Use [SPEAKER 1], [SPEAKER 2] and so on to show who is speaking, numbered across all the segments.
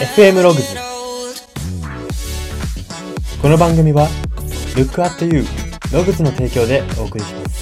[SPEAKER 1] FM ログズこの番組は Look at You ログズの提供でお送りします。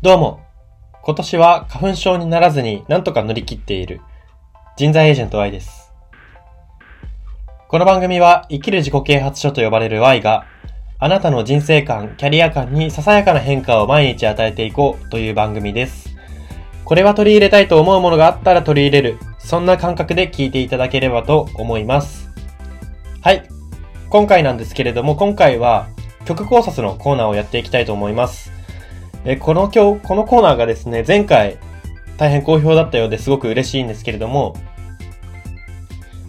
[SPEAKER 1] どうも。今年は花粉症にならずになんとか乗り切っている人材エージェント Y です。この番組は生きる自己啓発書と呼ばれる Y があなたの人生観、キャリア観にささやかな変化を毎日与えていこうという番組です。これは取り入れたいと思うものがあったら取り入れる。そんな感覚で聞いていただければと思います。はい。今回なんですけれども、今回は曲考察のコーナーをやっていきたいと思います。えこの今日、このコーナーがですね、前回大変好評だったようですごく嬉しいんですけれども、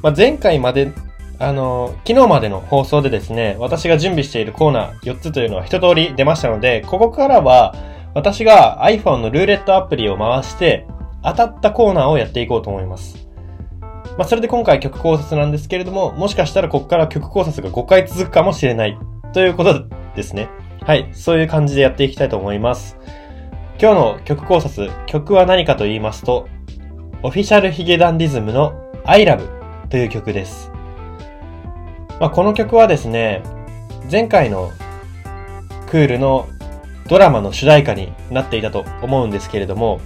[SPEAKER 1] まあ、前回まであの、昨日までの放送でですね、私が準備しているコーナー4つというのは一通り出ましたので、ここからは私が iPhone のルーレットアプリを回して当たったコーナーをやっていこうと思います。まあ、それで今回曲考察なんですけれども、もしかしたらここから曲考察が5回続くかもしれないということですね。はい、そういう感じでやっていきたいと思います。今日の曲考察、曲は何かと言いますと、オフィシャルヒゲダンディズムの I Love という曲です。まあ、この曲はですね、前回のクールのドラマの主題歌になっていたと思うんですけれども、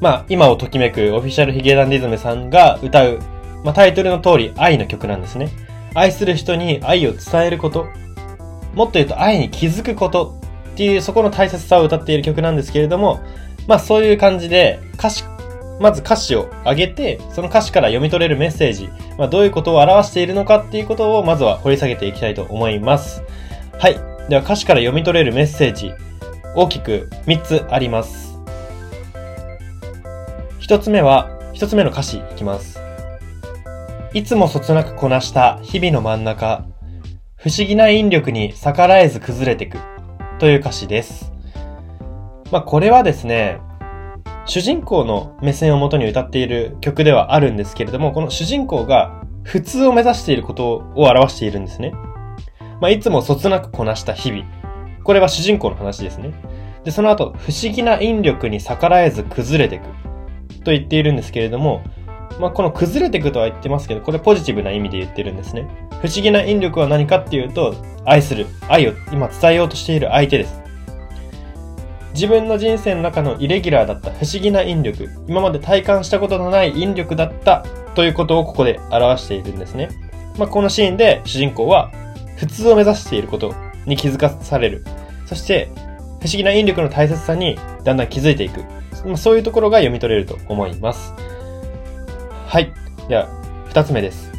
[SPEAKER 1] まあ、今をときめくオフィシャルヒゲダンディズムさんが歌う、まあ、タイトルの通り愛の曲なんですね。愛する人に愛を伝えること、もっと言うと愛に気づくことっていうそこの大切さを歌っている曲なんですけれども、まあそういう感じで歌詞まず歌詞を上げて、その歌詞から読み取れるメッセージ、まあ、どういうことを表しているのかっていうことをまずは掘り下げていきたいと思います。はい。では歌詞から読み取れるメッセージ、大きく3つあります。1つ目は、1つ目の歌詞いきます。いつもそつなくこなした日々の真ん中、不思議な引力に逆らえず崩れてくという歌詞です。まあこれはですね、主人公の目線をもとに歌っている曲ではあるんですけれども、この主人公が普通を目指していることを表しているんですね。まあ、いつもそつなくこなした日々。これは主人公の話ですね。で、その後、不思議な引力に逆らえず崩れていく。と言っているんですけれども、まあ、この崩れていくとは言ってますけど、これポジティブな意味で言ってるんですね。不思議な引力は何かっていうと、愛する、愛を今伝えようとしている相手です。自分の人生の中のイレギュラーだった不思議な引力、今まで体感したことのない引力だったということをここで表しているんですね。まあ、このシーンで主人公は普通を目指していることに気づかされる。そして不思議な引力の大切さにだんだん気づいていく。まあ、そういうところが読み取れると思います。はい。では、二つ目です。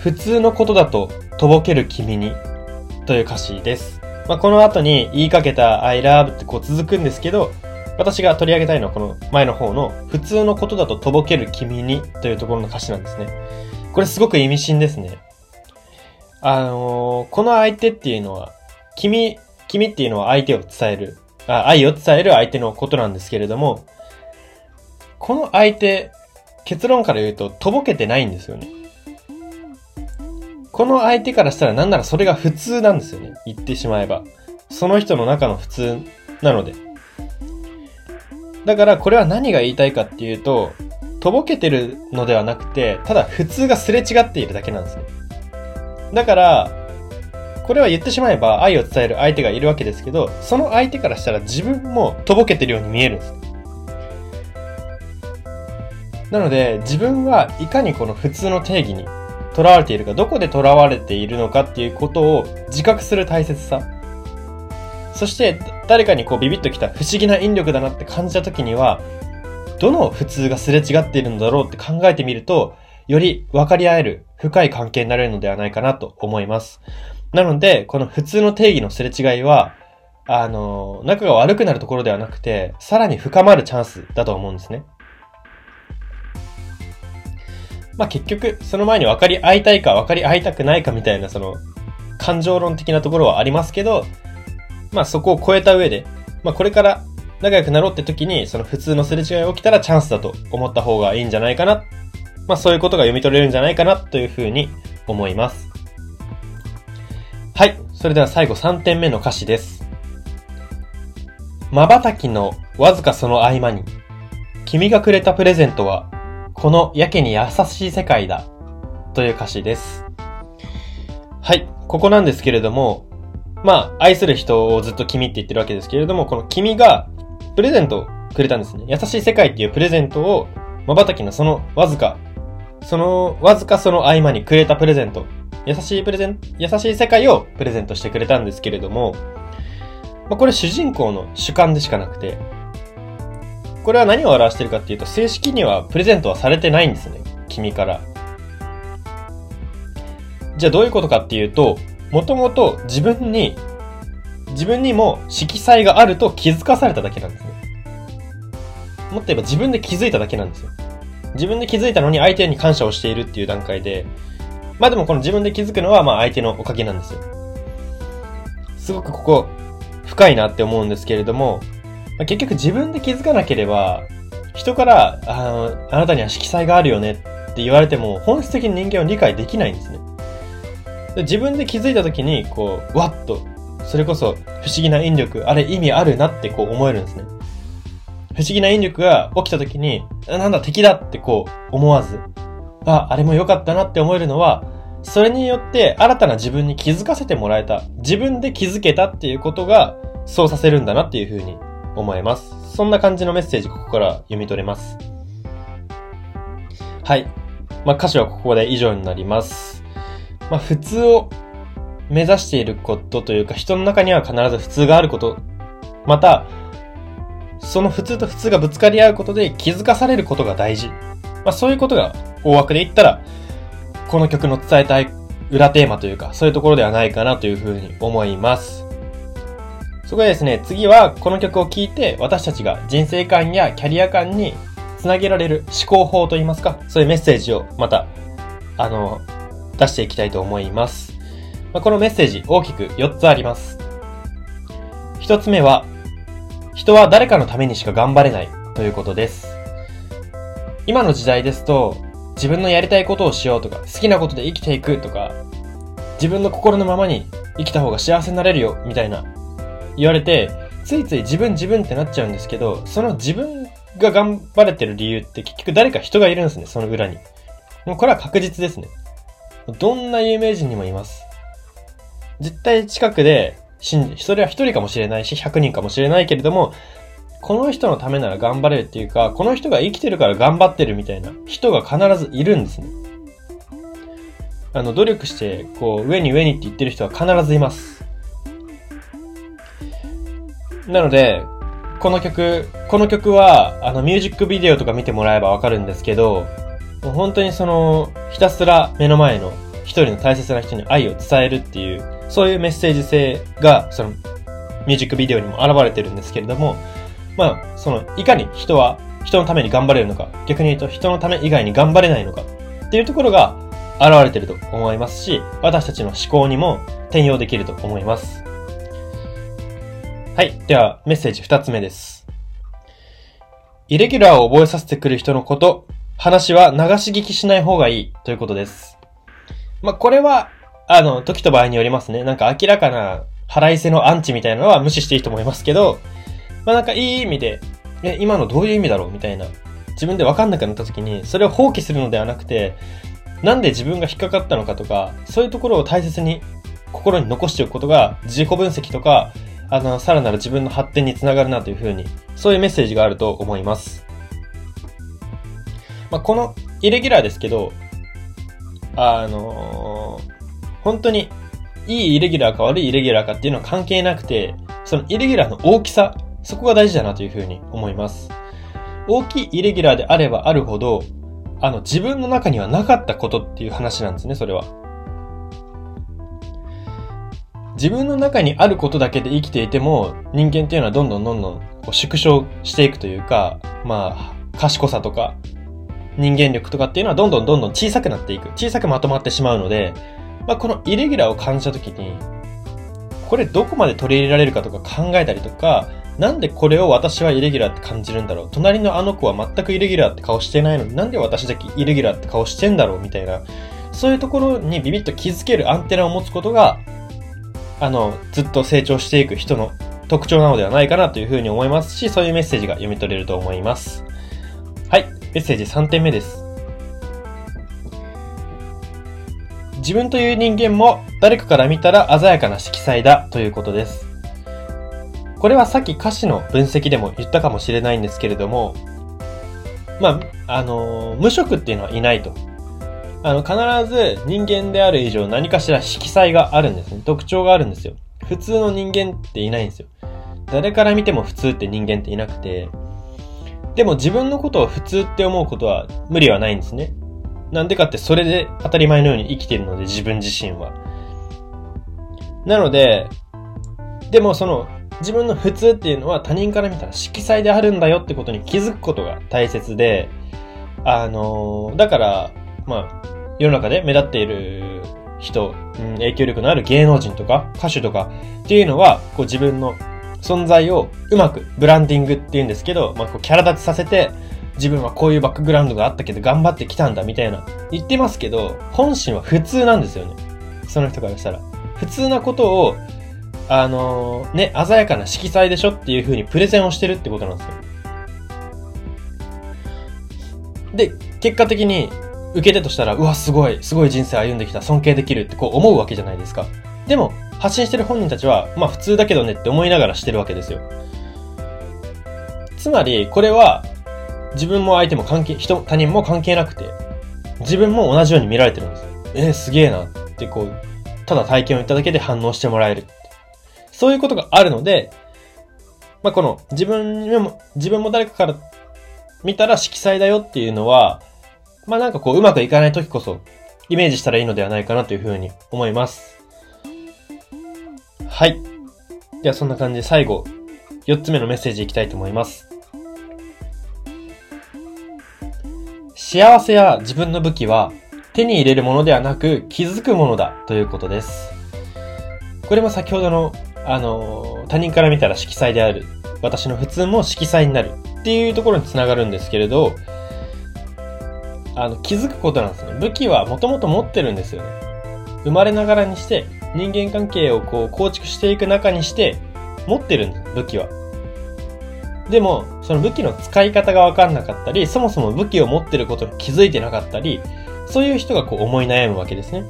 [SPEAKER 1] 普通のことだととぼける君にという歌詞です。まあ、この後に言いかけた I love ってこう続くんですけど、私が取り上げたいのはこの前の方の普通のことだととぼける君にというところの歌詞なんですね。これすごく意味深ですね。あのーこの相手っていうのは、君、君っていうのは相手を伝える、あ愛を伝える相手のことなんですけれども、この相手、結論から言うととぼけてないんですよね。この相手からしたらなんならそれが普通なんですよね。言ってしまえば。その人の中の普通なので。だからこれは何が言いたいかっていうと、とぼけてるのではなくて、ただ普通がすれ違っているだけなんですね。だから、これは言ってしまえば愛を伝える相手がいるわけですけど、その相手からしたら自分もとぼけてるように見えるんです。なので、自分はいかにこの普通の定義に囚われているか、どこで囚われているのかっていうことを自覚する大切さ。そして、誰かにこうビビッときた不思議な引力だなって感じた時には、どの普通がすれ違っているのだろうって考えてみると、より分かり合える深い関係になれるのではないかなと思います。なので、この普通の定義のすれ違いは、あの、仲が悪くなるところではなくて、さらに深まるチャンスだと思うんですね。まあ結局、その前に分かり合いたいか分かり合いたくないかみたいな、その、感情論的なところはありますけど、まあそこを超えた上で、まあこれから仲良くなろうって時に、その普通のすれ違いが起きたらチャンスだと思った方がいいんじゃないかな。まあそういうことが読み取れるんじゃないかなというふうに思います。はい。それでは最後3点目の歌詞です。瞬きのわずかその合間に、君がくれたプレゼントは、このやけに優しい世界だ。という歌詞です。はい。ここなんですけれども、まあ、愛する人をずっと君って言ってるわけですけれども、この君がプレゼントをくれたんですね。優しい世界っていうプレゼントを、瞬きのそのわずか、その、わずかその合間にくれたプレゼント。優しいプレゼン、優しい世界をプレゼントしてくれたんですけれども、まあ、これ主人公の主観でしかなくて、これは何を表してるかっていうと、正式にはプレゼントはされてないんですね。君から。じゃあどういうことかっていうと、もともと自分に、自分にも色彩があると気づかされただけなんですね。もっと言えば自分で気づいただけなんですよ。自分で気づいたのに相手に感謝をしているっていう段階で、まあでもこの自分で気づくのはまあ相手のおかげなんですよ。すごくここ深いなって思うんですけれども、まあ、結局自分で気づかなければ、人からあの、あなたには色彩があるよねって言われても本質的に人間は理解できないんですね。自分で気づいた時に、こう、わっと、それこそ不思議な引力、あれ意味あるなってこう思えるんですね。不思議な引力が起きた時に、なんだ敵だってこう思わず、あ、あれも良かったなって思えるのは、それによって新たな自分に気づかせてもらえた。自分で気づけたっていうことが、そうさせるんだなっていうふうに思えます。そんな感じのメッセージ、ここから読み取れます。はい。まあ、歌詞はここで以上になります。まあ、普通を目指していることというか、人の中には必ず普通があること、また、その普通と普通がぶつかり合うことで気づかされることが大事。まあ、そういうことが大枠で言ったら、この曲の伝えたい裏テーマというか、そういうところではないかなというふうに思います。そこでですね、次はこの曲を聴いて私たちが人生観やキャリア観につなげられる思考法といいますか、そういうメッセージをまた、あの、出していきたいと思います。まあ、このメッセージ大きく4つあります。1つ目は、人は誰かのためにしか頑張れないということです。今の時代ですと、自分のやりたいことをしようとか、好きなことで生きていくとか、自分の心のままに生きた方が幸せになれるよ、みたいな言われて、ついつい自分自分ってなっちゃうんですけど、その自分が頑張れてる理由って結局誰か人がいるんですね、その裏に。もうこれは確実ですね。どんな有名人にもいます。絶対近くで信じ、それは一人かもしれないし、100人かもしれないけれども、この人のためなら頑張れるっていうか、この人が生きてるから頑張ってるみたいな人が必ずいるんですね。あの、努力して、こう、上に上にって言ってる人は必ずいます。なので、この曲、この曲は、あの、ミュージックビデオとか見てもらえばわかるんですけど、もう本当にその、ひたすら目の前の一人の大切な人に愛を伝えるっていう、そういうメッセージ性が、その、ミュージックビデオにも現れてるんですけれども、まあ、その、いかに人は人のために頑張れるのか、逆に言うと人のため以外に頑張れないのかっていうところが現れてると思いますし、私たちの思考にも転用できると思います。はい。では、メッセージ二つ目です。イレギュラーを覚えさせてくる人のこと、話は流し聞きしない方がいいということです。まあ、これは、あの、時と場合によりますね。なんか明らかな腹いせのアンチみたいなのは無視していいと思いますけど、まあ、なんかいい意味で、え、今のどういう意味だろうみたいな。自分でわかんなくなった時に、それを放棄するのではなくて、なんで自分が引っかかったのかとか、そういうところを大切に心に残しておくことが、自己分析とか、あの、さらなる自分の発展につながるなというふうに、そういうメッセージがあると思います。まあ、このイレギュラーですけど、あのー、本当にいいイレギュラーか悪いイレギュラーかっていうのは関係なくて、そのイレギュラーの大きさ、そこが大事だなというふうに思います。大きいイレギュラーであればあるほど、あの、自分の中にはなかったことっていう話なんですね、それは。自分の中にあることだけで生きていても、人間っていうのはどんどんどんどんこう縮小していくというか、まあ、賢さとか、人間力とかっていうのはどんどんどんどん小さくなっていく。小さくまとまってしまうので、まあ、このイレギュラーを感じたときに、これどこまで取り入れられるかとか考えたりとか、なんでこれを私はイレギュラーって感じるんだろう隣のあの子は全くイレギュラーって顔してないのになんで私だけイレギュラーって顔してんだろうみたいな、そういうところにビビッと気づけるアンテナを持つことが、あの、ずっと成長していく人の特徴なのではないかなというふうに思いますし、そういうメッセージが読み取れると思います。はい、メッセージ3点目です。自分という人間も誰かから見たら鮮やかな色彩だということです。これはさっき歌詞の分析でも言ったかもしれないんですけれども、まあ、あの、無色っていうのはいないと。あの、必ず人間である以上何かしら色彩があるんですね。特徴があるんですよ。普通の人間っていないんですよ。誰から見ても普通って人間っていなくて、でも自分のことを普通って思うことは無理はないんですね。なんでかってそれで当たり前のように生きてるので自分自身は。なので、でもその自分の普通っていうのは他人から見たら色彩であるんだよってことに気づくことが大切で、あのだから、まあ、世の中で目立っている人、うん、影響力のある芸能人とか歌手とかっていうのは、こう自分の存在をうまくブランディングっていうんですけど、まあ、こうキャラ立ちさせて、自分はこういうバックグラウンドがあったけど頑張ってきたんだみたいな言ってますけど、本心は普通なんですよね。その人からしたら。普通なことを、あのー、ね、鮮やかな色彩でしょっていう風にプレゼンをしてるってことなんですよ。で、結果的に受け手としたら、うわ、すごい、すごい人生歩んできた、尊敬できるってこう思うわけじゃないですか。でも、発信してる本人たちは、まあ普通だけどねって思いながらしてるわけですよ。つまり、これは、自分も相手も関係、人、他人も関係なくて、自分も同じように見られてるんです。えー、すげえなってこう、ただ体験を言っただけで反応してもらえる。そういうことがあるので、まあ、この自分も、自分も誰かから見たら色彩だよっていうのは、まあ、なんかこううまくいかない時こそイメージしたらいいのではないかなというふうに思います。はい。ではそんな感じで最後、4つ目のメッセージいきたいと思います。幸せや自分の武器は手に入れるものではなく気づくものだということです。これも先ほどの、あの、他人から見たら色彩である。私の普通も色彩になるっていうところにつながるんですけれど、あの、気づくことなんですね。武器はもともと持ってるんですよね。生まれながらにして人間関係をこう構築していく中にして持ってるんです、武器は。でも、その武器の使い方がわかんなかったり、そもそも武器を持ってることに気づいてなかったり、そういう人がこう思い悩むわけですね。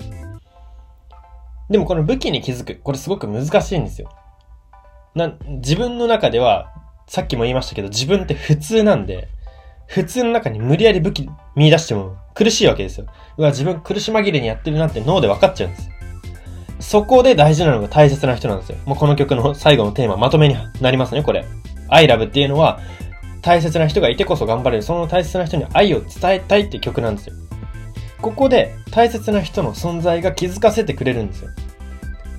[SPEAKER 1] でもこの武器に気づく、これすごく難しいんですよ。な、自分の中では、さっきも言いましたけど、自分って普通なんで、普通の中に無理やり武器見出しても苦しいわけですよ。うわ、自分苦し紛れにやってるなって脳で分かっちゃうんです。そこで大事なのが大切な人なんですよ。もうこの曲の最後のテーマ、まとめになりますね、これ。I love っていうのは、大切な人がいてこそ頑張れる。その大切な人に愛を伝えたいって曲なんですよ。ここで大切な人の存在が気づかせてくれるんですよ。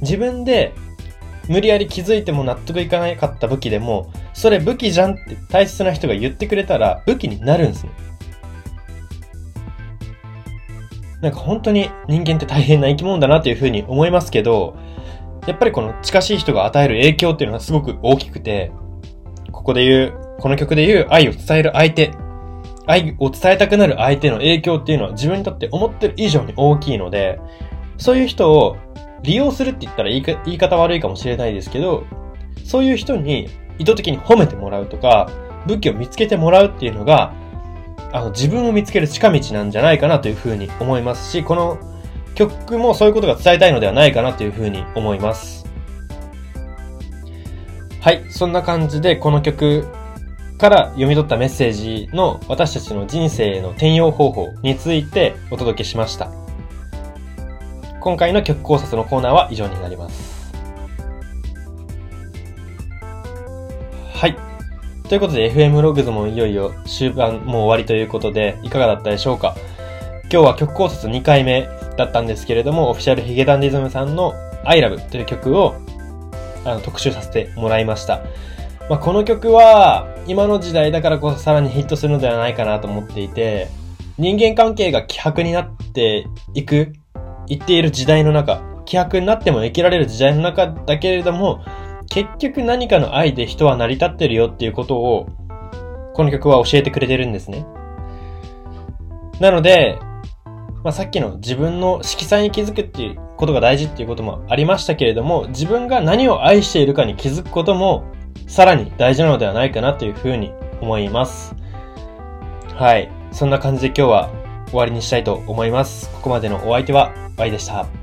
[SPEAKER 1] 自分で無理やり気づいても納得いかなかった武器でも、それ武器じゃんって大切な人が言ってくれたら武器になるんですね。なんか本当に人間って大変な生き物だなというふうに思いますけど、やっぱりこの近しい人が与える影響っていうのはすごく大きくて、ここで言う、この曲で言う愛を伝える相手、愛を伝えたくなる相手の影響っていうのは自分にとって思ってる以上に大きいので、そういう人を利用するって言ったら言い言い方悪いかもしれないですけど、そういう人に意図的に褒めてもらうとか、武器を見つけてもらうっていうのが、あの、自分を見つける近道なんじゃないかなというふうに思いますし、この曲もそういうことが伝えたいのではないかなというふうに思います。はい、そんな感じでこの曲から読み取ったメッセージの私たちの人生への転用方法についてお届けしました。今回の曲考察のコーナーは以上になります。はい。ということで FM ログズもいよいよ終盤もう終わりということでいかがだったでしょうか？今日は曲考察2回目だったんですけれども、オフィシャルヒゲダンディズムさんの I Love という曲をあの特集させてもらいました。まあ、この曲は今の時代だからこそさらにヒットするのではないかなと思っていて、人間関係が希薄になっていく、言っている時代の中、希薄になっても生きられる時代の中だけれども、結局何かの愛で人は成り立ってるよっていうことを、この曲は教えてくれてるんですね。なので、まあ、さっきの自分の色彩に気づくっていうことが大事っていうこともありましたけれども、自分が何を愛しているかに気づくことも、さらに大事なのではないかなというふうに思います。はい。そんな感じで今日は終わりにしたいと思います。ここまでのお相手は Y でした。